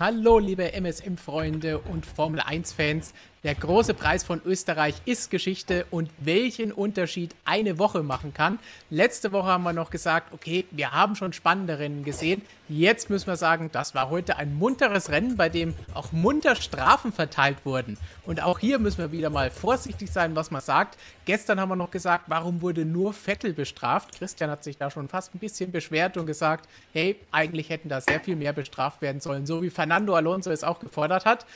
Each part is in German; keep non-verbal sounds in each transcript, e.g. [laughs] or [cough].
Hallo, liebe MSM-Freunde und Formel 1-Fans. Der große Preis von Österreich ist Geschichte und welchen Unterschied eine Woche machen kann. Letzte Woche haben wir noch gesagt, okay, wir haben schon spannende Rennen gesehen. Jetzt müssen wir sagen, das war heute ein munteres Rennen, bei dem auch munter Strafen verteilt wurden. Und auch hier müssen wir wieder mal vorsichtig sein, was man sagt. Gestern haben wir noch gesagt, warum wurde nur Vettel bestraft? Christian hat sich da schon fast ein bisschen beschwert und gesagt, hey, eigentlich hätten da sehr viel mehr bestraft werden sollen, so wie Fernando Alonso es auch gefordert hat.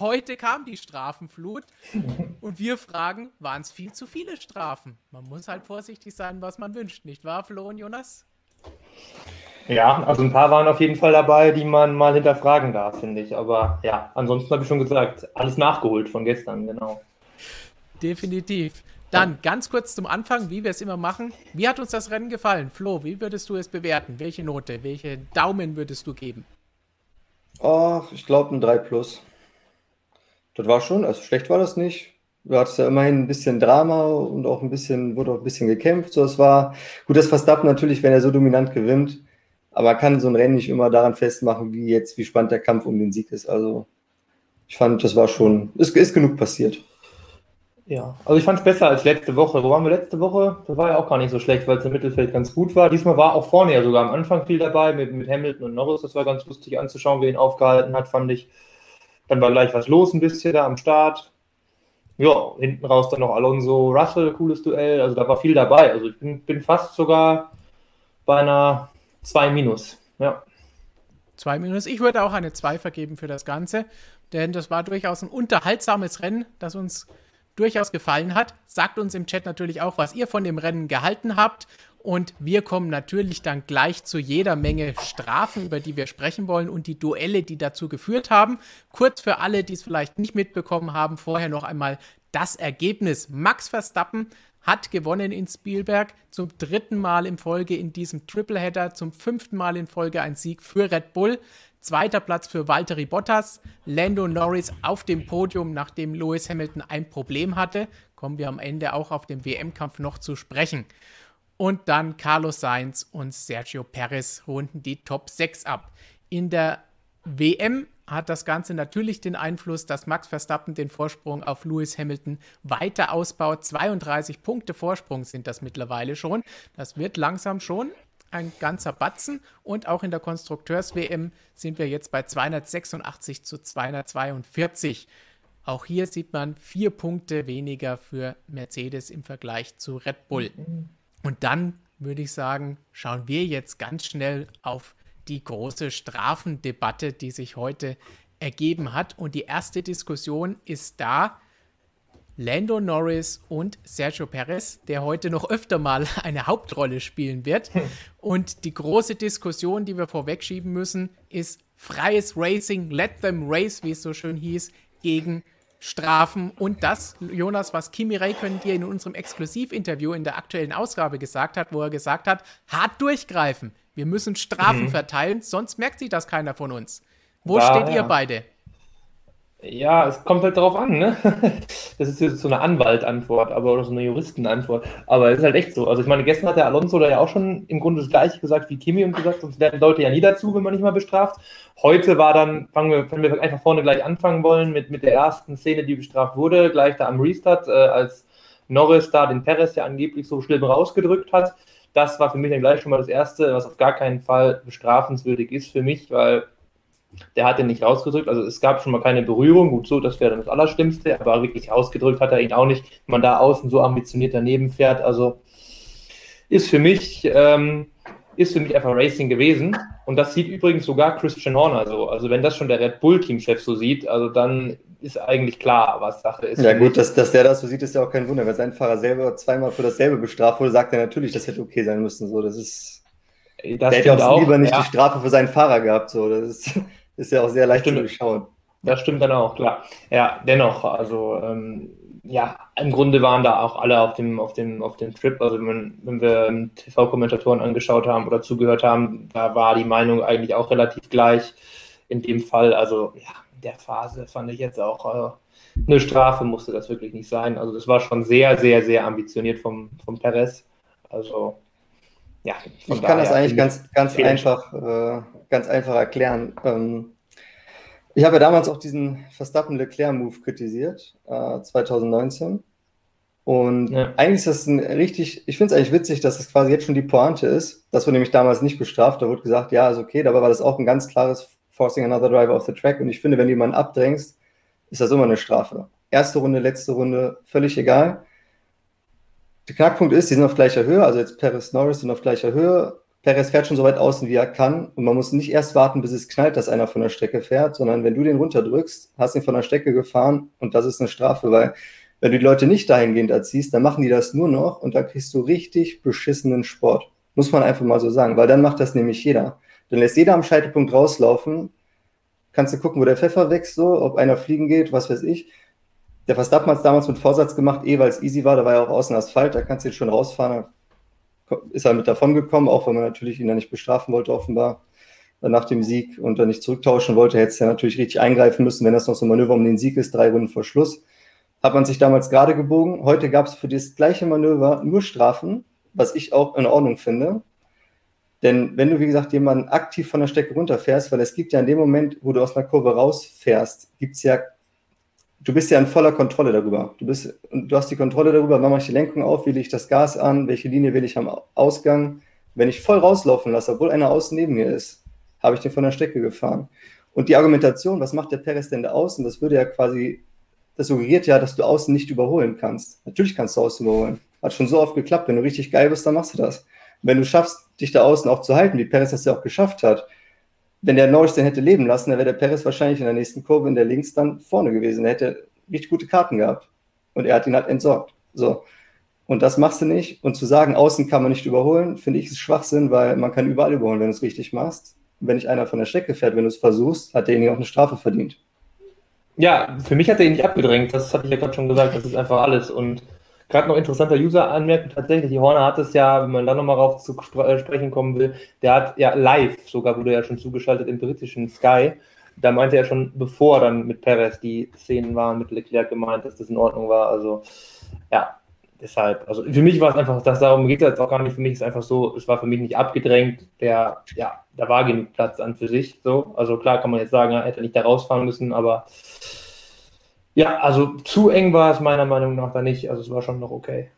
Heute kam die Strafenflut und wir fragen, waren es viel zu viele Strafen? Man muss halt vorsichtig sein, was man wünscht, nicht wahr, Flo und Jonas? Ja, also ein paar waren auf jeden Fall dabei, die man mal hinterfragen darf, finde ich. Aber ja, ansonsten habe ich schon gesagt, alles nachgeholt von gestern, genau. Definitiv. Dann ganz kurz zum Anfang, wie wir es immer machen. Wie hat uns das Rennen gefallen? Flo, wie würdest du es bewerten? Welche Note, welche Daumen würdest du geben? Oh, ich glaube ein 3 plus. Das war schon, also schlecht war das nicht. Du hattest ja immerhin ein bisschen Drama und auch ein bisschen, wurde auch ein bisschen gekämpft. So, es war gut, dass Verstappen natürlich, wenn er so dominant gewinnt, aber kann so ein Rennen nicht immer daran festmachen, wie jetzt, wie spannend der Kampf um den Sieg ist. Also ich fand, das war schon, ist, ist genug passiert. Ja, also ich fand es besser als letzte Woche. Wo waren wir letzte Woche? Das war ja auch gar nicht so schlecht, weil es im Mittelfeld ganz gut war. Diesmal war auch vorne ja sogar am Anfang viel dabei mit, mit Hamilton und Norris. Das war ganz lustig anzuschauen, wie ihn aufgehalten hat, fand ich. Dann war gleich was los ein bisschen da am Start. Ja, hinten raus dann noch Alonso, Russell, cooles Duell. Also da war viel dabei. Also ich bin, bin fast sogar bei einer 2 minus. Ja. 2 minus. Ich würde auch eine 2 vergeben für das Ganze, denn das war durchaus ein unterhaltsames Rennen, das uns durchaus gefallen hat. Sagt uns im Chat natürlich auch, was ihr von dem Rennen gehalten habt. Und wir kommen natürlich dann gleich zu jeder Menge Strafen, über die wir sprechen wollen und die Duelle, die dazu geführt haben. Kurz für alle, die es vielleicht nicht mitbekommen haben, vorher noch einmal das Ergebnis. Max Verstappen hat gewonnen in Spielberg zum dritten Mal in Folge in diesem Tripleheader, zum fünften Mal in Folge ein Sieg für Red Bull. Zweiter Platz für Valtteri Bottas, Lando Norris auf dem Podium, nachdem Lewis Hamilton ein Problem hatte. Kommen wir am Ende auch auf den WM-Kampf noch zu sprechen. Und dann Carlos Sainz und Sergio Perez runden die Top 6 ab. In der WM hat das Ganze natürlich den Einfluss, dass Max Verstappen den Vorsprung auf Lewis Hamilton weiter ausbaut. 32 Punkte Vorsprung sind das mittlerweile schon. Das wird langsam schon ein ganzer Batzen. Und auch in der Konstrukteurs-WM sind wir jetzt bei 286 zu 242. Auch hier sieht man vier Punkte weniger für Mercedes im Vergleich zu Red Bull. Und dann würde ich sagen, schauen wir jetzt ganz schnell auf die große Strafendebatte, die sich heute ergeben hat. Und die erste Diskussion ist da. Lando Norris und Sergio Perez, der heute noch öfter mal [laughs] eine Hauptrolle spielen wird. [laughs] Und die große Diskussion, die wir vorwegschieben müssen, ist freies Racing, let them race, wie es so schön hieß, gegen Strafen und das, Jonas, was Kimi Räikkönen dir in unserem Exklusivinterview in der aktuellen Ausgabe gesagt hat, wo er gesagt hat, hart durchgreifen. Wir müssen Strafen mhm. verteilen, sonst merkt sich das keiner von uns. Wo da, steht ja. ihr beide? Ja, es kommt halt darauf an, ne? [laughs] Das ist jetzt so eine Anwaltantwort, aber oder so eine Juristenantwort. Aber es ist halt echt so. Also ich meine, gestern hat der Alonso da ja auch schon im Grunde das gleiche gesagt wie Kimi und gesagt, sonst lernen Leute ja nie dazu, wenn man nicht mal bestraft. Heute war dann, fangen wir, wenn wir einfach vorne gleich anfangen wollen, mit, mit der ersten Szene, die bestraft wurde, gleich da am Restart, äh, als Norris da den Perez ja angeblich so schlimm rausgedrückt hat. Das war für mich dann gleich schon mal das Erste, was auf gar keinen Fall bestrafenswürdig ist für mich, weil der hat ihn nicht rausgedrückt. Also es gab schon mal keine Berührung. Gut, so, das wäre dann das Allerschlimmste. Aber wirklich ausgedrückt hat er ihn auch nicht. Wenn man da außen so ambitioniert daneben fährt, also ist für mich, ähm, ist für mich einfach Racing gewesen. Und das sieht übrigens sogar Christian Horner so. Also wenn das schon der Red Bull-Teamchef so sieht, also dann ist eigentlich klar, was Sache ist. Ja gut, dass, dass der das so sieht, ist ja auch kein Wunder. Wenn sein Fahrer selber zweimal für dasselbe bestraft wurde, sagt er natürlich, das hätte okay sein müssen. So, das ist. Das der hätte auch, auch lieber nicht ja. die Strafe für seinen Fahrer gehabt. So, das ist. Ist ja auch sehr leicht stimmt. zu durchschauen. Das stimmt dann auch, klar. Ja, dennoch, also ähm, ja, im Grunde waren da auch alle auf dem, auf dem, auf dem Trip. Also wenn, wenn wir TV-Kommentatoren angeschaut haben oder zugehört haben, da war die Meinung eigentlich auch relativ gleich in dem Fall. Also ja, in der Phase fand ich jetzt auch äh, eine Strafe musste das wirklich nicht sein. Also das war schon sehr, sehr, sehr ambitioniert vom, vom Perez. Also ja, ich kann das eigentlich ganz, ganz einfach, äh, ganz einfach erklären. Ähm, Ich habe ja damals auch diesen Verstappen-Leclerc-Move kritisiert, äh, 2019. Und ja. eigentlich ist das ein richtig, ich finde es eigentlich witzig, dass das quasi jetzt schon die Pointe ist. Das wurde nämlich damals nicht bestraft. Da wurde gesagt, ja, ist okay. Dabei war das auch ein ganz klares Forcing another driver off the track. Und ich finde, wenn du jemanden abdrängst, ist das immer eine Strafe. Erste Runde, letzte Runde, völlig egal. Der Knackpunkt ist, die sind auf gleicher Höhe. Also jetzt Perez Norris sind auf gleicher Höhe. Perez fährt schon so weit außen, wie er kann. Und man muss nicht erst warten, bis es knallt, dass einer von der Strecke fährt, sondern wenn du den runterdrückst, hast ihn von der Strecke gefahren und das ist eine Strafe, weil wenn du die Leute nicht dahingehend erziehst, dann machen die das nur noch und dann kriegst du richtig beschissenen Sport. Muss man einfach mal so sagen, weil dann macht das nämlich jeder. Dann lässt jeder am Scheitelpunkt rauslaufen. Kannst du gucken, wo der Pfeffer wächst, so, ob einer fliegen geht, was weiß ich. Der Verstappen hat es damals mit Vorsatz gemacht, eh, weil es easy war, da war ja auch außen Asphalt, da kannst du jetzt schon rausfahren, ist er mit davon gekommen, auch wenn man natürlich ihn dann nicht bestrafen wollte, offenbar nach dem Sieg und dann nicht zurücktauschen wollte, hätte es ja natürlich richtig eingreifen müssen, wenn das noch so ein Manöver um den Sieg ist, drei Runden vor Schluss. Hat man sich damals gerade gebogen. Heute gab es für das gleiche Manöver nur Strafen, was ich auch in Ordnung finde. Denn wenn du, wie gesagt, jemanden aktiv von der Strecke runterfährst, weil es gibt ja in dem Moment, wo du aus einer Kurve rausfährst, gibt es ja du bist ja in voller Kontrolle darüber. Du, bist, du hast die Kontrolle darüber, wann mache ich die Lenkung auf, wie lege ich das Gas an, welche Linie will ich am Ausgang. Wenn ich voll rauslaufen lasse, obwohl einer außen neben mir ist, habe ich den von der Strecke gefahren. Und die Argumentation, was macht der Perez denn da außen, das würde ja quasi, das suggeriert ja, dass du außen nicht überholen kannst. Natürlich kannst du außen überholen. Hat schon so oft geklappt. Wenn du richtig geil bist, dann machst du das. wenn du schaffst, dich da außen auch zu halten, wie Perez das ja auch geschafft hat, wenn der Norris den hätte leben lassen, dann wäre der Perez wahrscheinlich in der nächsten Kurve in der links dann vorne gewesen. Er hätte richtig gute Karten gehabt. Und er hat ihn halt entsorgt. So. Und das machst du nicht. Und zu sagen, außen kann man nicht überholen, finde ich ist Schwachsinn, weil man kann überall überholen, wenn du es richtig machst. Wenn nicht einer von der Strecke fährt, wenn du es versuchst, hat derjenige auch eine Strafe verdient. Ja, für mich hat er ihn nicht abgedrängt. Das hatte ich ja gerade schon gesagt. Das ist einfach alles. Und Gerade noch interessanter User-Anmerkung, tatsächlich, die Horner hat es ja, wenn man da nochmal rauf zu äh, sprechen kommen will, der hat ja live, sogar wurde ja schon zugeschaltet im britischen Sky, da meinte er schon, bevor dann mit Perez die Szenen waren, mit Leclerc gemeint, dass das in Ordnung war, also ja, deshalb, also für mich war es einfach, das darum geht es auch gar nicht, für mich ist einfach so, es war für mich nicht abgedrängt, der, ja, da war genug Platz an für sich, so, also klar kann man jetzt sagen, er hätte nicht da rausfahren müssen, aber ja, also zu eng war es meiner Meinung nach da nicht. Also es war schon noch okay.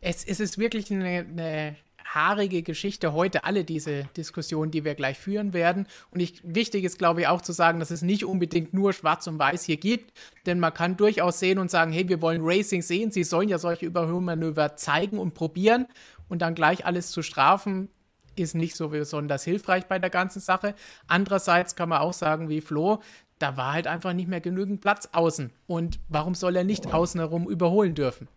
Es, es ist wirklich eine, eine haarige Geschichte heute, alle diese Diskussionen, die wir gleich führen werden. Und ich, wichtig ist, glaube ich, auch zu sagen, dass es nicht unbedingt nur Schwarz und Weiß hier gibt, denn man kann durchaus sehen und sagen, hey, wir wollen Racing sehen, sie sollen ja solche Überholmanöver zeigen und probieren und dann gleich alles zu strafen, ist nicht so besonders hilfreich bei der ganzen Sache. Andererseits kann man auch sagen, wie Flo, da war halt einfach nicht mehr genügend Platz außen. Und warum soll er nicht außen herum überholen dürfen?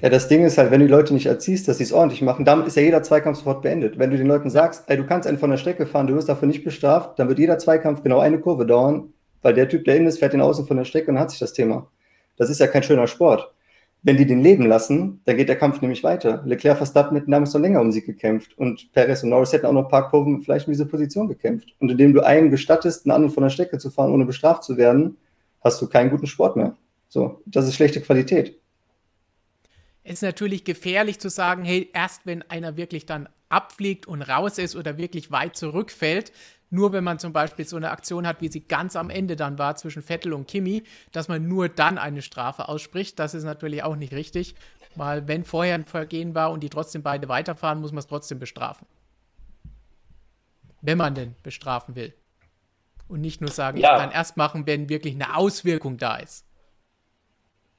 Ja, das Ding ist halt, wenn du die Leute nicht erziehst, dass sie es ordentlich machen, damit ist ja jeder Zweikampf sofort beendet. Wenn du den Leuten sagst, ey, du kannst einen von der Strecke fahren, du wirst dafür nicht bestraft, dann wird jeder Zweikampf genau eine Kurve dauern, weil der Typ, der innen ist, fährt den außen von der Strecke und hat sich das Thema. Das ist ja kein schöner Sport. Wenn die den leben lassen, dann geht der Kampf nämlich weiter. Leclerc Verstappen hätten damals noch länger um sie gekämpft und Perez und Norris hätten auch noch ein paar Kurven vielleicht in diese Position gekämpft. Und indem du einen gestattest, einen anderen von der Strecke zu fahren, ohne bestraft zu werden, hast du keinen guten Sport mehr. So, das ist schlechte Qualität. Es ist natürlich gefährlich zu sagen, hey, erst wenn einer wirklich dann abfliegt und raus ist oder wirklich weit zurückfällt, nur wenn man zum Beispiel so eine Aktion hat, wie sie ganz am Ende dann war zwischen Vettel und Kimi, dass man nur dann eine Strafe ausspricht. Das ist natürlich auch nicht richtig, weil wenn vorher ein Vergehen war und die trotzdem beide weiterfahren, muss man es trotzdem bestrafen. Wenn man denn bestrafen will. Und nicht nur sagen, ja. ich kann erst machen, wenn wirklich eine Auswirkung da ist.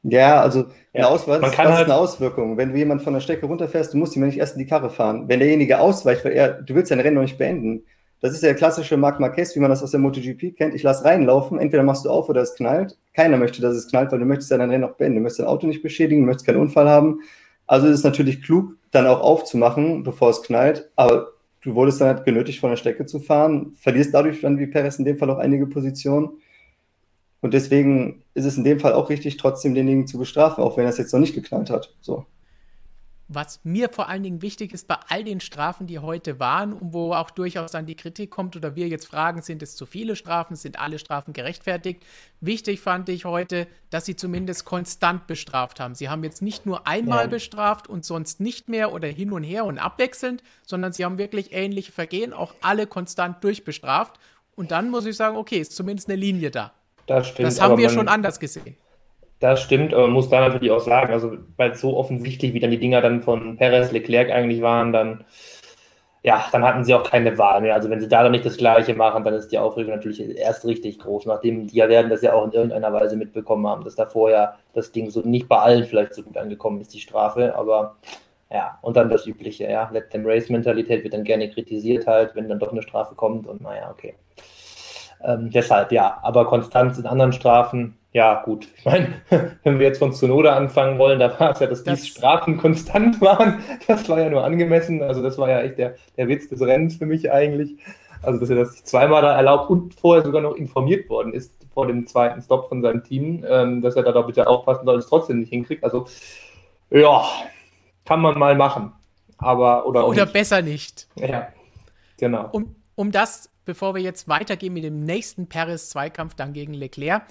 Ja, also eine ja, kann was halt ist eine Auswirkung? Wenn du jemanden von der Strecke runterfährst, du musst ihm nicht erst in die Karre fahren. Wenn derjenige ausweicht, weil er, du willst dein Rennen noch nicht beenden, das ist der klassische Marc Marquez, wie man das aus der MotoGP kennt. Ich lasse reinlaufen, entweder machst du auf oder es knallt. Keiner möchte, dass es knallt, weil du möchtest dein Rennen auch beenden. Du möchtest dein Auto nicht beschädigen, du möchtest keinen Unfall haben. Also ist es natürlich klug, dann auch aufzumachen, bevor es knallt. Aber du wurdest dann halt genötigt, von der Strecke zu fahren, verlierst dadurch dann wie Perez in dem Fall auch einige Positionen. Und deswegen ist es in dem Fall auch richtig, trotzdem denjenigen zu bestrafen, auch wenn er es jetzt noch nicht geknallt hat. So was mir vor allen Dingen wichtig ist bei all den Strafen, die heute waren und wo auch durchaus dann die Kritik kommt oder wir jetzt fragen, sind es zu viele Strafen, sind alle Strafen gerechtfertigt? Wichtig fand ich heute, dass sie zumindest konstant bestraft haben. Sie haben jetzt nicht nur einmal ja. bestraft und sonst nicht mehr oder hin und her und abwechselnd, sondern sie haben wirklich ähnliche Vergehen auch alle konstant durchbestraft Und dann muss ich sagen, okay, ist zumindest eine Linie da. Das stimmt. Das haben wir schon anders gesehen. Das stimmt, aber man muss da natürlich auch sagen, also weil so offensichtlich, wie dann die Dinger dann von Perez, Leclerc eigentlich waren, dann ja, dann hatten sie auch keine Wahl mehr. Also wenn sie da dann nicht das Gleiche machen, dann ist die Aufregung natürlich erst richtig groß, nachdem die ja werden das ja auch in irgendeiner Weise mitbekommen haben, dass da vorher das Ding so nicht bei allen vielleicht so gut angekommen ist, die Strafe, aber ja, und dann das Übliche, ja, Let them Race Mentalität wird dann gerne kritisiert halt, wenn dann doch eine Strafe kommt und naja, okay. Ähm, deshalb, ja, aber Konstanz in anderen Strafen, ja, gut. Ich meine, [laughs] wenn wir jetzt von Zunoda anfangen wollen, da war es ja, dass das die Strafen konstant [laughs] waren. Das war ja nur angemessen. Also, das war ja echt der, der Witz des Rennens für mich eigentlich. Also, dass er das zweimal da erlaubt und vorher sogar noch informiert worden ist vor dem zweiten Stop von seinem Team, ähm, dass er da doch bitte aufpassen soll, es trotzdem nicht hinkriegt. Also, ja, kann man mal machen. Aber, oder, oder nicht. besser nicht. Ja, genau. Um, um das bevor wir jetzt weitergehen mit dem nächsten Paris-Zweikampf dann gegen Leclerc,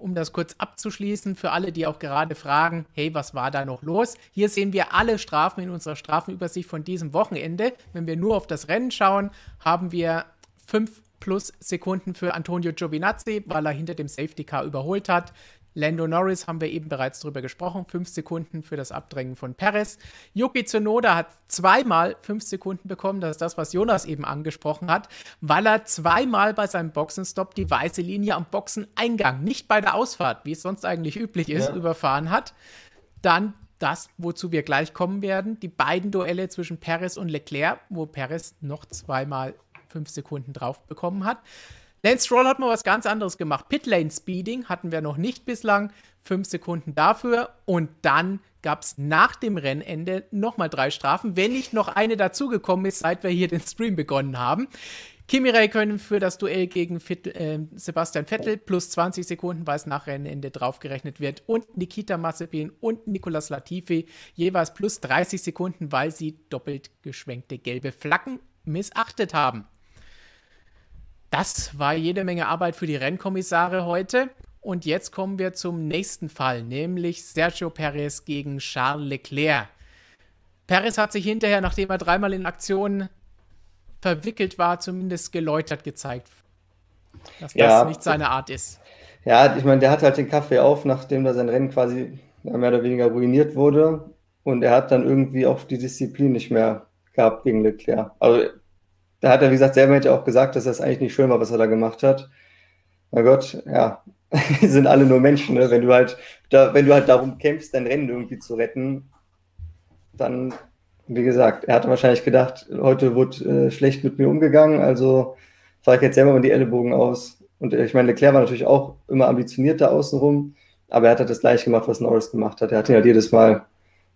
um das kurz abzuschließen, für alle, die auch gerade fragen, hey, was war da noch los? Hier sehen wir alle Strafen in unserer Strafenübersicht von diesem Wochenende. Wenn wir nur auf das Rennen schauen, haben wir fünf plus Sekunden für Antonio Giovinazzi, weil er hinter dem Safety Car überholt hat. Lando Norris haben wir eben bereits darüber gesprochen, fünf Sekunden für das Abdrängen von Perez. Yuki Tsunoda hat zweimal fünf Sekunden bekommen, das ist das, was Jonas eben angesprochen hat, weil er zweimal bei seinem Boxenstopp die weiße Linie am Boxeneingang, nicht bei der Ausfahrt, wie es sonst eigentlich üblich ist, ja. überfahren hat. Dann das, wozu wir gleich kommen werden, die beiden Duelle zwischen Perez und Leclerc, wo Perez noch zweimal fünf Sekunden drauf bekommen hat. Lance Stroll hat mal was ganz anderes gemacht. Pitlane Speeding hatten wir noch nicht bislang. Fünf Sekunden dafür. Und dann gab es nach dem Rennende nochmal drei Strafen, wenn nicht noch eine dazugekommen ist, seit wir hier den Stream begonnen haben. Kimi Räikkönen für das Duell gegen Fit, äh, Sebastian Vettel plus 20 Sekunden, weil es nach Rennende draufgerechnet wird. Und Nikita Mazepin und Nicolas Latifi jeweils plus 30 Sekunden, weil sie doppelt geschwenkte gelbe Flaggen missachtet haben. Das war jede Menge Arbeit für die Rennkommissare heute. Und jetzt kommen wir zum nächsten Fall, nämlich Sergio Perez gegen Charles Leclerc. Perez hat sich hinterher, nachdem er dreimal in Aktion verwickelt war, zumindest geläutert gezeigt, dass ja. das nicht seine Art ist. Ja, ich meine, der hat halt den Kaffee auf, nachdem da sein Rennen quasi mehr oder weniger ruiniert wurde. Und er hat dann irgendwie auch die Disziplin nicht mehr gehabt gegen Leclerc. Also da hat er, wie gesagt, selber hätte auch gesagt, dass das eigentlich nicht schön war, was er da gemacht hat. Na Gott, ja, [laughs] sind alle nur Menschen, ne? Wenn du halt, da, wenn du halt darum kämpfst, dein Rennen irgendwie zu retten, dann, wie gesagt, er hatte wahrscheinlich gedacht, heute wurde äh, schlecht mit mir umgegangen, also fahre ich jetzt selber mal die Ellenbogen aus. Und äh, ich meine, Leclerc war natürlich auch immer ambitioniert da außenrum, aber er hat halt das gleiche gemacht, was Norris gemacht hat. Er hat ihn halt jedes Mal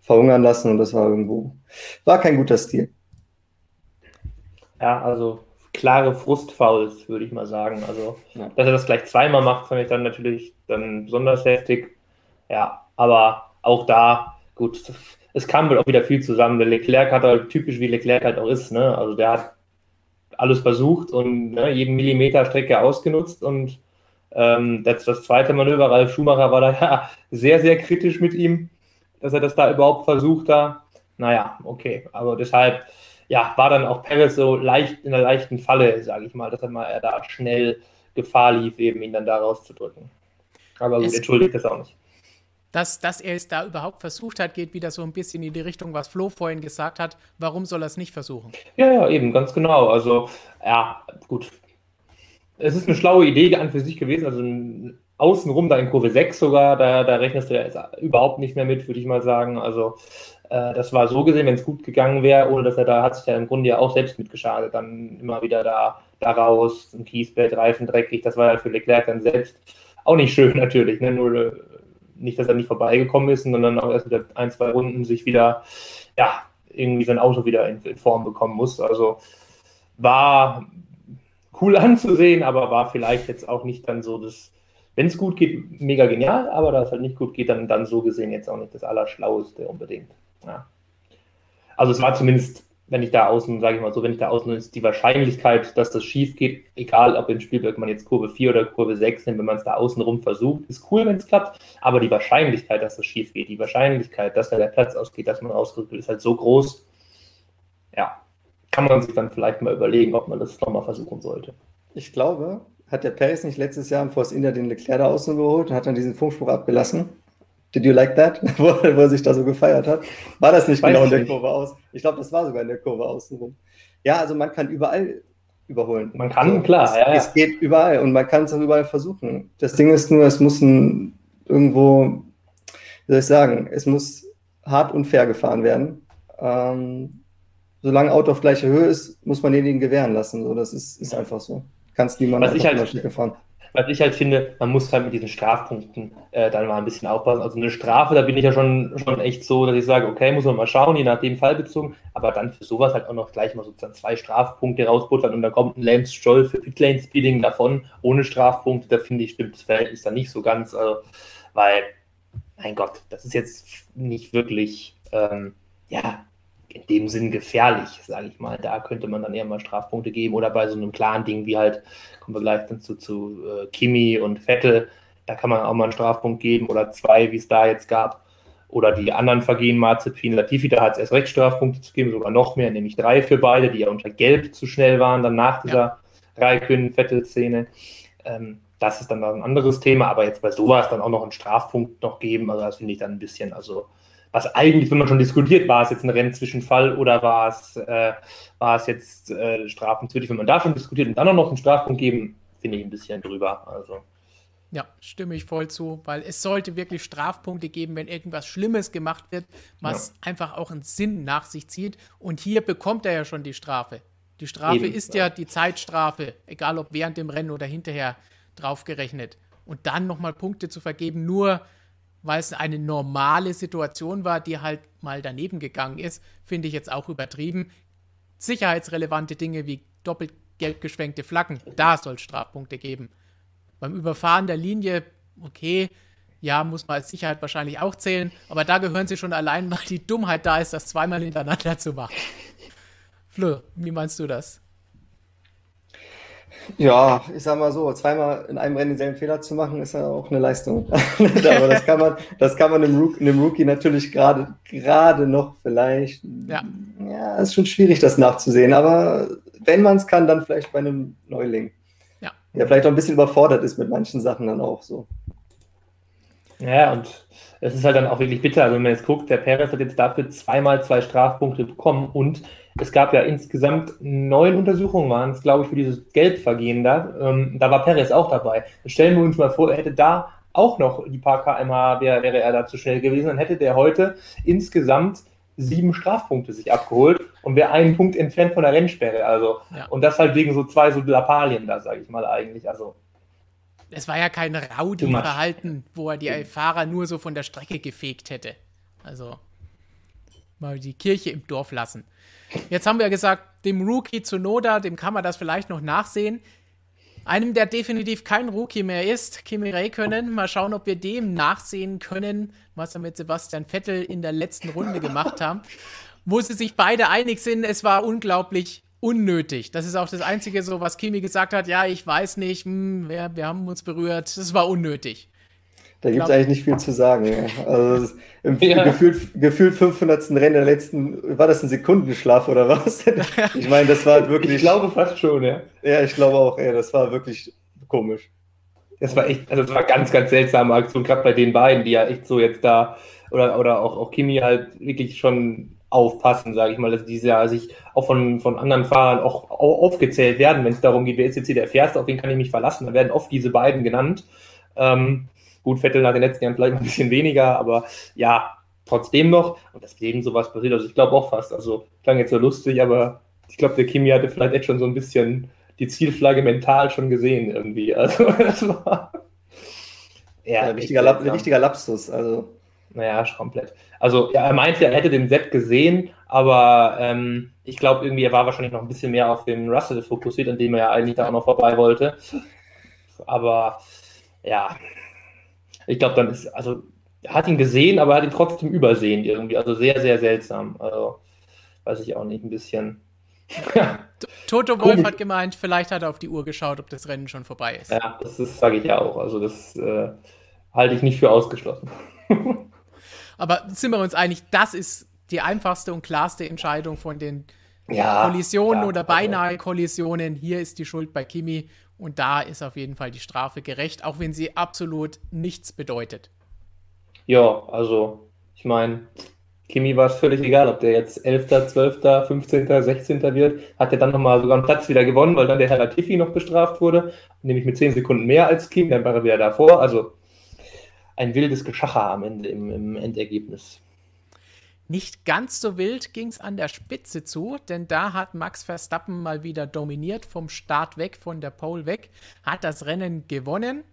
verhungern lassen und das war irgendwo, war kein guter Stil. Ja, also klare Frustfouls, würde ich mal sagen. Also, ja. dass er das gleich zweimal macht, fand ich dann natürlich dann besonders heftig. Ja, aber auch da, gut, es kam wohl auch wieder viel zusammen. Der Leclerc hat halt typisch wie Leclerc halt auch ist, ne? Also der hat alles versucht und ne, jeden Millimeter Strecke ausgenutzt und ähm, das, das zweite Manöver, Ralf Schumacher war da [laughs] ja sehr, sehr kritisch mit ihm, dass er das da überhaupt versucht da. Naja, okay, aber deshalb, ja, war dann auch Perez so leicht in einer leichten Falle, sage ich mal, dass er mal er da schnell Gefahr lief, eben ihn dann da rauszudrücken. Aber gut, es entschuldigt das auch nicht. Dass, dass er es da überhaupt versucht hat, geht wieder so ein bisschen in die Richtung, was Flo vorhin gesagt hat. Warum soll er es nicht versuchen? Ja, ja, eben, ganz genau. Also, ja, gut. Es ist eine schlaue Idee an für sich gewesen. Also, außenrum da in Kurve 6 sogar, da, da rechnest du ja überhaupt nicht mehr mit, würde ich mal sagen. Also, das war so gesehen, wenn es gut gegangen wäre, ohne dass er da hat sich ja im Grunde ja auch selbst mitgeschadet, dann immer wieder da, da raus, ein Kiesbett, Reifen dreckig, das war ja für Leclerc dann selbst auch nicht schön [laughs] natürlich, ne? nur äh, nicht, dass er nicht vorbeigekommen ist, sondern auch erst mit ein, zwei Runden sich wieder, ja, irgendwie sein Auto wieder in, in Form bekommen muss. Also war cool [laughs] anzusehen, aber war vielleicht jetzt auch nicht dann so das, wenn es gut geht, mega genial, aber da es halt nicht gut geht, dann, dann so gesehen jetzt auch nicht das Allerschlaueste unbedingt. Ja. Also es war zumindest, wenn ich da außen, sage ich mal so, wenn ich da außen ist, die Wahrscheinlichkeit, dass das schief geht, egal ob in Spielberg man jetzt Kurve 4 oder Kurve 6 nimmt, wenn man es da außen rum versucht, ist cool, wenn es klappt, aber die Wahrscheinlichkeit, dass das schief geht, die Wahrscheinlichkeit, dass da der Platz ausgeht, dass man ausgerückt ist halt so groß, ja, kann man sich dann vielleicht mal überlegen, ob man das nochmal versuchen sollte. Ich glaube, hat der Paris nicht letztes Jahr im Force India den Leclerc da außen geholt und hat dann diesen Funkspruch abgelassen? Did you like that? [laughs] wo, wo er sich da so gefeiert hat. War das nicht Weiß genau in der nicht. Kurve aus? Ich glaube, das war sogar in der Kurve außenrum. Ja, also man kann überall überholen. Man kann, So, klar, es, ja, ja. es geht überall und man kann es auch überall versuchen. Das Ding ist nur, es muss ein, irgendwo, wie soll ich sagen, es muss hart und fair gefahren werden. Ähm, solange Auto auf gleicher Höhe ist, muss man denjenigen gewähren lassen. So, das ist, ist einfach so. Kannst niemand Was ich halt- fahren. Was ich halt finde, man muss halt mit diesen Strafpunkten äh, dann mal ein bisschen aufpassen. Also eine Strafe, da bin ich ja schon, schon echt so, dass ich sage, okay, muss man mal schauen, je nachdem Fall bezogen, aber dann für sowas halt auch noch gleich mal sozusagen zwei Strafpunkte rausbuttern und dann kommt ein Lance Stroll für Pitlane Speeding davon ohne Strafpunkte, da finde ich, stimmt das Verhältnis dann nicht so ganz, also, weil, mein Gott, das ist jetzt nicht wirklich, ähm, ja, in dem Sinn gefährlich, sage ich mal. Da könnte man dann eher mal Strafpunkte geben oder bei so einem klaren Ding wie halt, kommen wir gleich dann zu, zu äh, Kimi und Vettel, da kann man auch mal einen Strafpunkt geben oder zwei, wie es da jetzt gab. Oder die anderen Vergehen, Mazepin, Latifi, da hat es erst recht Strafpunkte zu geben, sogar noch mehr, nämlich drei für beide, die ja unter Gelb zu schnell waren, dann nach dieser Raikön-Vettel-Szene. Ähm, das ist dann ein anderes Thema, aber jetzt bei sowas dann auch noch einen Strafpunkt noch geben, also das finde ich dann ein bisschen, also was eigentlich, wenn man schon diskutiert, war es jetzt ein Rennzwischenfall oder war es, äh, war es jetzt äh, strafenswürdig, wenn man da schon diskutiert und dann auch noch einen Strafpunkt geben, finde ich ein bisschen drüber. Also. Ja, stimme ich voll zu, weil es sollte wirklich Strafpunkte geben, wenn irgendwas Schlimmes gemacht wird, was einfach auch einen Sinn nach sich zieht. Und hier bekommt er ja schon die Strafe. Die Strafe Eben, ist ja. ja die Zeitstrafe, egal ob während dem Rennen oder hinterher draufgerechnet. Und dann nochmal Punkte zu vergeben, nur weil es eine normale Situation war, die halt mal daneben gegangen ist, finde ich jetzt auch übertrieben. Sicherheitsrelevante Dinge wie doppelt gelb geschwenkte Flaggen, da soll es Strafpunkte geben. Beim Überfahren der Linie, okay, ja, muss man als Sicherheit wahrscheinlich auch zählen, aber da gehören sie schon allein, weil die Dummheit da ist, das zweimal hintereinander zu machen. Flo, wie meinst du das? Ja, ich sag mal so, zweimal in einem Rennen denselben Fehler zu machen, ist ja auch eine Leistung. [laughs] Aber das kann man, das kann man einem Rookie, einem Rookie natürlich gerade, gerade noch vielleicht. Ja. Ja, ist schon schwierig, das nachzusehen. Aber wenn man es kann, dann vielleicht bei einem Neuling. Ja. Der vielleicht auch ein bisschen überfordert ist mit manchen Sachen dann auch so. Ja, und es ist halt dann auch wirklich bitter. Also wenn man jetzt guckt, der Perez hat jetzt dafür zweimal zwei Strafpunkte bekommen und es gab ja insgesamt neun Untersuchungen, waren es, glaube ich, für dieses Gelbvergehen da. Ähm, da war Perez auch dabei. Stellen wir uns mal vor, er hätte da auch noch die paar kmh, wäre, wäre er da zu schnell gewesen, dann hätte der heute insgesamt sieben Strafpunkte sich abgeholt und wäre einen Punkt entfernt von der Rennsperre. Also, Ja. und das halt wegen so zwei so Lappalien da, sage ich mal eigentlich. Also, Es war ja kein. Rowdy-Verhalten, wo er die Fahrer nur so von der Strecke gefegt hätte. Also mal die Kirche im Dorf lassen. Jetzt haben wir gesagt, dem Rookie Tsunoda, dem kann man das vielleicht noch nachsehen. Einem, der definitiv kein Rookie mehr ist, Kimi Räikkönen. Mal schauen, ob wir dem nachsehen können, was er mit Sebastian Vettel in der letzten Runde gemacht haben. Wo sie sich beide einig sind, es war unglaublich unnötig. Das ist auch das Einzige, so was Kimi gesagt hat. Ja, ich weiß nicht, hm, wir, wir haben uns berührt. Das war unnötig. Da gibt es eigentlich nicht viel zu sagen. ja. Also im [laughs] Ja. gefühlt, gefühlt 500. Rennen der letzten, war das ein Sekundenschlaf oder was? [laughs] Ich meine, das war wirklich. ich glaube fast schon, ja. Ja, ich glaube auch, ey, das war wirklich komisch. Das war echt, also das war ganz, ganz seltsame Aktion, gerade bei den beiden, die ja echt so jetzt da, oder, oder auch, auch Kimi halt wirklich schon aufpassen, sage ich mal, dass diese ja sich auch von, von anderen Fahrern auch, auch aufgezählt werden, wenn es darum geht, wer ist jetzt hier der Fährste, auf wen kann ich mich verlassen, dann werden oft diese beiden genannt. Ähm, gut, Vettel nach den letzten Jahren vielleicht ein bisschen weniger, aber ja, trotzdem noch, und deswegen sowas passiert, also ich glaube auch fast, also klang jetzt so lustig, aber ich glaube, der Kimi hatte vielleicht echt schon so ein bisschen die Zielflagge mental schon gesehen irgendwie. [laughs] Also das war. Ja, echt richtiger, seltsam. richtiger Lapsus. Also, Naja, komplett. Also ja, er meinte, er hätte den Sepp gesehen, aber ähm, ich glaube irgendwie, er war wahrscheinlich noch ein bisschen mehr auf den Russell fokussiert, an dem er ja eigentlich da auch noch vorbei wollte. Aber ja, ich glaube, dann ist, also er hat ihn gesehen, aber er hat ihn trotzdem übersehen irgendwie. Also sehr, sehr seltsam. Also weiß ich auch nicht, ein bisschen. [laughs] Toto Wolf Komisch. hat gemeint, vielleicht hat er auf die Uhr geschaut, ob das Rennen schon vorbei ist. ja das sage ich ja auch. Also das äh, halte ich nicht für ausgeschlossen. [laughs] Aber sind wir uns einig, das ist die einfachste und klarste Entscheidung von den Ja, Kollisionen ja, oder also- beinahe Kollisionen. Hier ist die Schuld bei Kimi Und da ist auf jeden Fall die Strafe gerecht, auch wenn sie absolut nichts bedeutet. Ja, also ich meine, Kimi war es völlig egal, ob der jetzt 11., 12., 15., 16. wird. Hat er dann nochmal sogar einen Platz wieder gewonnen, weil dann der Herr Latifi noch bestraft wurde, nämlich mit 10 Sekunden mehr als Kimi, dann war er wieder davor. Also ein wildes Geschacher am Ende im, im Endergebnis. Nicht ganz so wild ging es an der Spitze zu, denn da hat Max Verstappen mal wieder dominiert, vom Start weg, von der Pole weg, hat das Rennen gewonnen.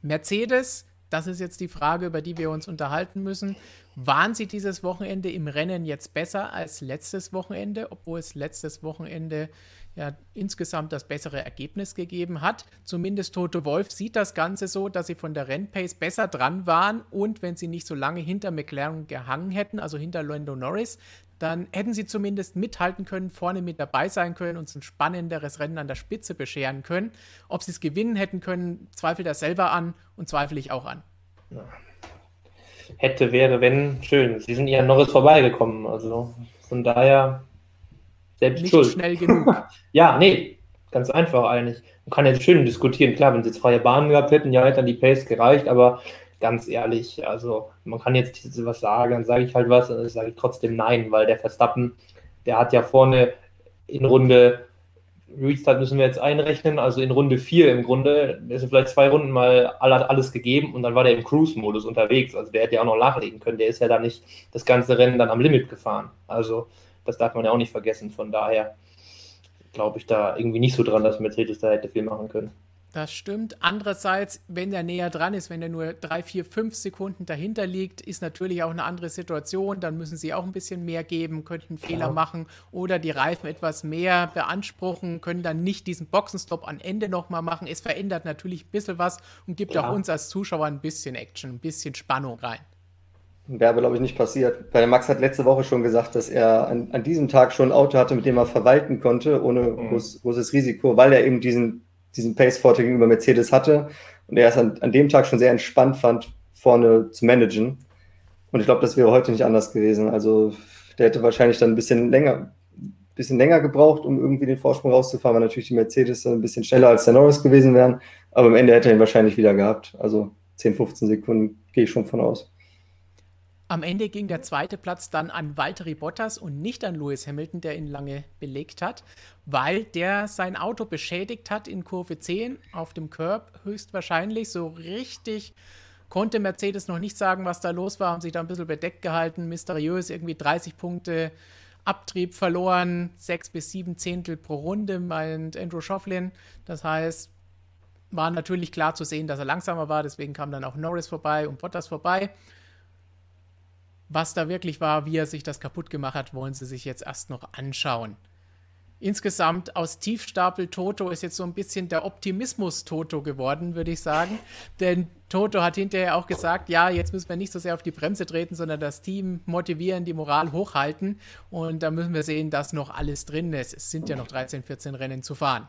Mercedes, das ist jetzt die Frage, über die wir uns unterhalten müssen. Waren sie dieses Wochenende im Rennen jetzt besser als letztes Wochenende, obwohl es letztes Wochenende ja insgesamt das bessere Ergebnis gegeben hat. Zumindest Toto Wolf sieht das Ganze so, dass sie von der Rennpace besser dran waren und wenn sie nicht so lange hinter McLaren gehangen hätten, also hinter Lando Norris, dann hätten sie zumindest mithalten können, vorne mit dabei sein können, uns ein spannenderes Rennen an der Spitze bescheren können. Ob sie es gewinnen hätten können, zweifelt er selber an und zweifle ich auch an. Ja. Hätte, wäre, wenn, schön. Sie sind ja Norris vorbeigekommen, also von daher selbst nicht schuld. schnell genug. [laughs] ja, nee, ganz einfach eigentlich. Man kann jetzt schön diskutieren. Klar, wenn sie jetzt freie Bahnen gehabt hätten, ja, hätte dann die Pace gereicht, aber ganz ehrlich, also man kann jetzt was sagen, dann sage ich halt was, dann sage ich trotzdem nein, weil der Verstappen, der hat ja vorne in Runde Restart müssen wir jetzt einrechnen, also in Runde 4 im Grunde, ist vielleicht zwei Runden mal alles gegeben und dann war der im Cruise-Modus unterwegs. Also der hätte ja auch noch nachlegen können. Der ist ja da nicht das ganze Rennen dann am Limit gefahren. Also das darf man ja auch nicht vergessen. Von daher glaube ich da irgendwie nicht so dran, dass Mercedes da hätte viel machen können. Das stimmt. Andererseits, wenn der näher dran ist, wenn er nur drei, vier, fünf Sekunden dahinter liegt, ist natürlich auch eine andere Situation. Dann müssen sie auch ein bisschen mehr geben, könnten Fehler ja. machen oder die Reifen etwas mehr beanspruchen, können dann nicht diesen Boxenstopp am Ende nochmal machen. Es verändert natürlich ein bisschen was und gibt ja. auch uns als Zuschauer ein bisschen Action, ein bisschen Spannung rein. Wäre, glaube ich, nicht passiert. Weil Max hat letzte Woche schon gesagt, dass er an, an diesem Tag schon ein Auto hatte, mit dem er verwalten konnte, ohne mhm. groß, großes Risiko, weil er eben diesen, diesen Pace-Vorteil gegenüber Mercedes hatte. Und er es an, an dem Tag schon sehr entspannt fand, vorne zu managen. Und ich glaube, das wäre heute nicht anders gewesen. Also der hätte wahrscheinlich dann ein bisschen länger, bisschen länger gebraucht, um irgendwie den Vorsprung rauszufahren, weil natürlich die Mercedes ein bisschen schneller als der Norris gewesen wären. Aber am Ende hätte er ihn wahrscheinlich wieder gehabt. Also 10, 15 Sekunden gehe ich schon von aus. Am Ende ging der zweite Platz dann an Valtteri Bottas und nicht an Lewis Hamilton, der ihn lange belegt hat, weil der sein Auto beschädigt hat in Kurve 10 auf dem Curb höchstwahrscheinlich. So richtig konnte Mercedes noch nicht sagen, was da los war, haben sich da ein bisschen bedeckt gehalten, mysteriös irgendwie 30 Punkte Abtrieb verloren, 6 bis 7 Zehntel pro Runde, meint Andrew Schofflin. Das heißt, war natürlich klar zu sehen, dass er langsamer war, deswegen kam dann auch Norris vorbei und Bottas vorbei. Was da wirklich war, wie er sich das kaputt gemacht hat, wollen sie sich jetzt erst noch anschauen. Insgesamt aus Tiefstapel Toto ist jetzt so ein bisschen der Optimismus Toto geworden, würde ich sagen. Denn Toto hat hinterher auch gesagt, ja, jetzt müssen wir nicht so sehr auf die Bremse treten, sondern das Team motivieren, die Moral hochhalten. Und da müssen wir sehen, dass noch alles drin ist. Es sind ja noch 13, 14 Rennen zu fahren.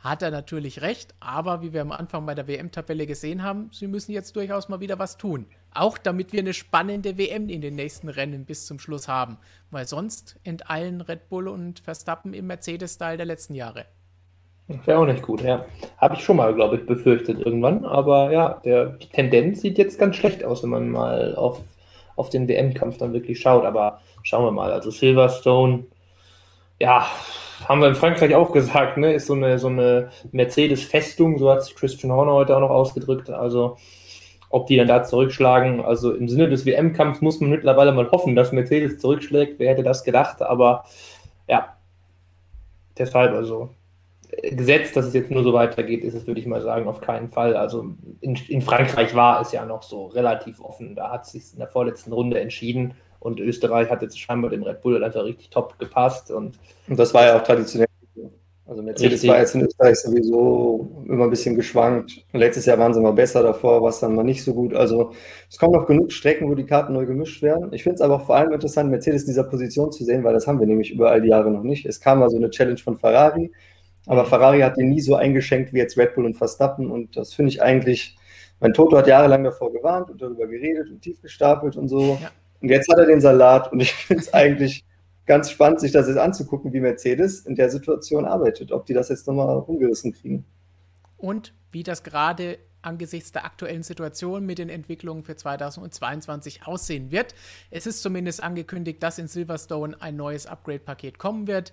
Hat er natürlich recht, aber wie wir am Anfang bei der WM-Tabelle gesehen haben, sie müssen jetzt durchaus mal wieder was tun. Auch damit wir eine spannende WM in den nächsten Rennen bis zum Schluss haben. Weil sonst enteilen Red Bull und Verstappen im Mercedes-Style der letzten Jahre. Wäre auch nicht gut, ja. Habe ich schon mal, glaube ich, befürchtet irgendwann. Aber ja, der, die Tendenz sieht jetzt ganz schlecht aus, wenn man mal auf, auf den WM-Kampf dann wirklich schaut. Aber schauen wir mal. Also Silverstone, ja, haben wir in Frankreich auch gesagt, ne? Ist so eine, so eine Mercedes-Festung, so hat sich Christian Horner heute auch noch ausgedrückt. Also ob die dann da zurückschlagen. Also im Sinne des WM-Kampfs muss man mittlerweile mal hoffen, dass Mercedes zurückschlägt. Wer hätte das gedacht? Aber ja, deshalb also gesetzt, dass es jetzt nur so weitergeht, ist es, würde ich mal sagen, auf keinen Fall. Also in, in Frankreich war es ja noch so relativ offen. Da hat es sich in der vorletzten Runde entschieden und Österreich hat jetzt scheinbar dem Red Bull einfach richtig top gepasst. Und, und das war ja auch traditionell also Mercedes Richtig. war jetzt in Österreich sowieso immer ein bisschen geschwankt. Letztes Jahr waren sie mal besser, davor war es dann mal nicht so gut. Also es kommen noch genug Strecken, wo die Karten neu gemischt werden. Ich finde es aber auch vor allem interessant, Mercedes in dieser Position zu sehen, weil das haben wir nämlich über all die Jahre noch nicht. Es kam mal so eine Challenge von Ferrari, aber mhm. Ferrari hat den nie so eingeschenkt wie jetzt Red Bull und Verstappen. Und das finde ich eigentlich, mein Toto hat jahrelang davor gewarnt und darüber geredet und tief gestapelt und so. Ja. Und jetzt hat er den Salat und ich finde es [laughs] eigentlich ganz spannend, sich das jetzt anzugucken, wie Mercedes in der Situation arbeitet, ob die das jetzt nochmal umgerissen kriegen. Und wie das gerade angesichts der aktuellen Situation mit den Entwicklungen für 2022 aussehen wird. Es ist zumindest angekündigt, dass in Silverstone ein neues Upgrade-Paket kommen wird.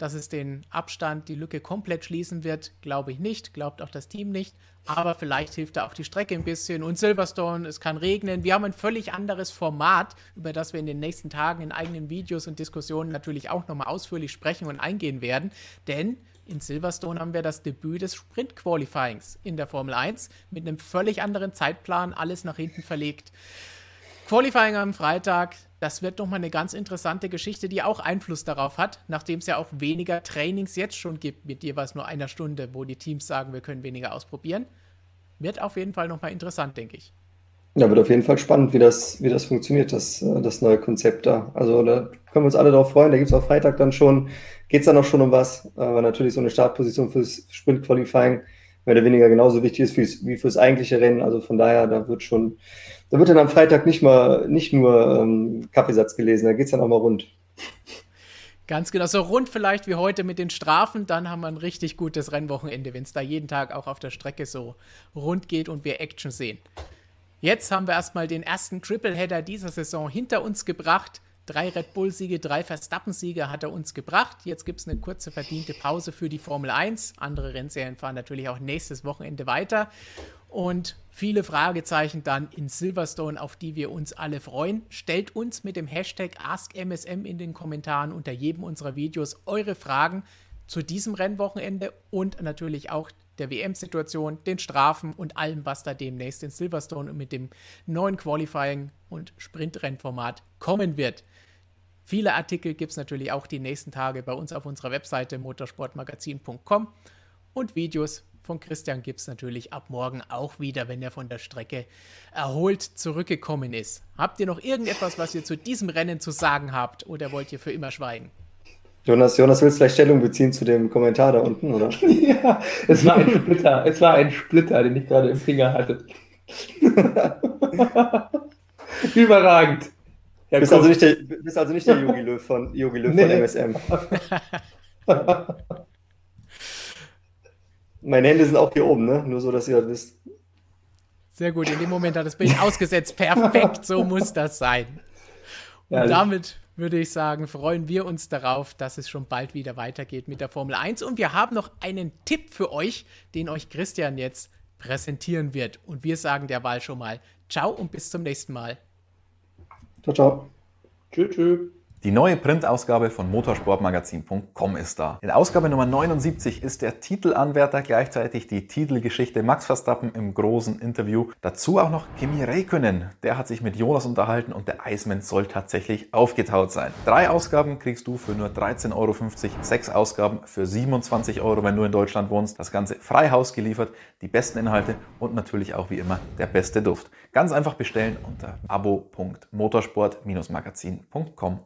Dass es den Abstand, die Lücke komplett schließen wird, glaube ich nicht, glaubt auch das Team nicht. Aber vielleicht hilft da auch die Strecke ein bisschen. Und Silverstone, es kann regnen. Wir haben ein völlig anderes Format, über das wir in den nächsten Tagen in eigenen Videos und Diskussionen natürlich auch nochmal ausführlich sprechen und eingehen werden. Denn in Silverstone haben wir das Debüt des Sprint-Qualifyings in der Formel 1 mit einem völlig anderen Zeitplan, alles nach hinten verlegt. Qualifying am Freitag, das wird nochmal eine ganz interessante Geschichte, die auch Einfluss darauf hat, nachdem es ja auch weniger Trainings jetzt schon gibt, mit jeweils nur einer Stunde, wo die Teams sagen, wir können weniger ausprobieren. Wird auf jeden Fall nochmal interessant, denke ich. Ja, wird auf jeden Fall spannend, wie das, wie das funktioniert, das, äh, das neue Konzept da. Also da können wir uns alle darauf freuen. Da gibt es auch Freitag dann schon, geht es dann auch schon um was, aber natürlich so eine Startposition fürs Sprint-Qualifying mehr oder weniger genauso wichtig ist fürs, wie fürs eigentliche Rennen. Also von daher, da wird schon, da wird dann am Freitag nicht mal nicht nur ähm, Kaffeesatz gelesen, da geht es dann auch mal rund. Ganz genau, so rund vielleicht wie heute mit den Strafen, dann haben wir ein richtig gutes Rennwochenende, wenn es da jeden Tag auch auf der Strecke so rund geht und wir Action sehen. Jetzt haben wir erstmal den ersten Tripleheader dieser Saison hinter uns gebracht. Drei Red Bull-Siege, drei Verstappen-Siege hat er uns gebracht. Jetzt gibt es eine kurze verdiente Pause für die Formel 1. Andere Rennserien fahren natürlich auch nächstes Wochenende weiter. Und viele Fragezeichen dann in Silverstone, auf die wir uns alle freuen. Stellt uns mit dem Hashtag AskMSM in den Kommentaren unter jedem unserer Videos eure Fragen zu diesem Rennwochenende und natürlich auch der WM-Situation, den Strafen und allem, was da demnächst in Silverstone mit dem neuen Qualifying- und Sprintrennformat kommen wird. Viele Artikel gibt es natürlich auch die nächsten Tage bei uns auf unserer Webseite motorsportmagazin.com und Videos von Christian gibt es natürlich ab morgen auch wieder, wenn er von der Strecke erholt zurückgekommen ist. Habt ihr noch irgendetwas, was ihr zu diesem Rennen zu sagen habt oder wollt ihr für immer schweigen? Jonas, Jonas, willst du vielleicht Stellung beziehen zu dem Kommentar da unten, oder? [laughs] ja, es war ein [laughs] Splitter. Es war ein Splitter, den ich gerade im Finger hatte. [laughs] Überragend. Ja, bist, also nicht der, bist also nicht der Yogi Löw von, Yogi Löw nee. von MSM. Meine Hände sind auch hier oben, ne? Nur so, dass ihr das wisst. Sehr gut, in dem Moment hat das Bild ausgesetzt. Perfekt, so muss das sein. Und ja, damit würde ich sagen, freuen wir uns darauf, dass es schon bald wieder weitergeht mit der Formel 1. Und wir haben noch einen Tipp für euch, den euch Christian jetzt präsentieren wird. Und wir sagen derweil schon mal Ciao und bis zum nächsten Mal. Ciao, ciao. Tschüss, tschüss. Die neue Printausgabe von motorsportmagazin.com ist da. In Ausgabe Nummer 79 ist der Titelanwärter gleichzeitig die Titelgeschichte Max Verstappen im großen Interview. Dazu auch noch Kimi Räikkönen. Der hat sich mit Jonas unterhalten und der Iceman soll tatsächlich aufgetaut sein. Drei Ausgaben kriegst du für nur 13,50 Euro. Sechs Ausgaben für 27 Euro, wenn du in Deutschland wohnst. Das Ganze frei Haus geliefert, die besten Inhalte und natürlich auch wie immer der beste Duft. Ganz einfach bestellen unter abo.motorsport-magazin.com.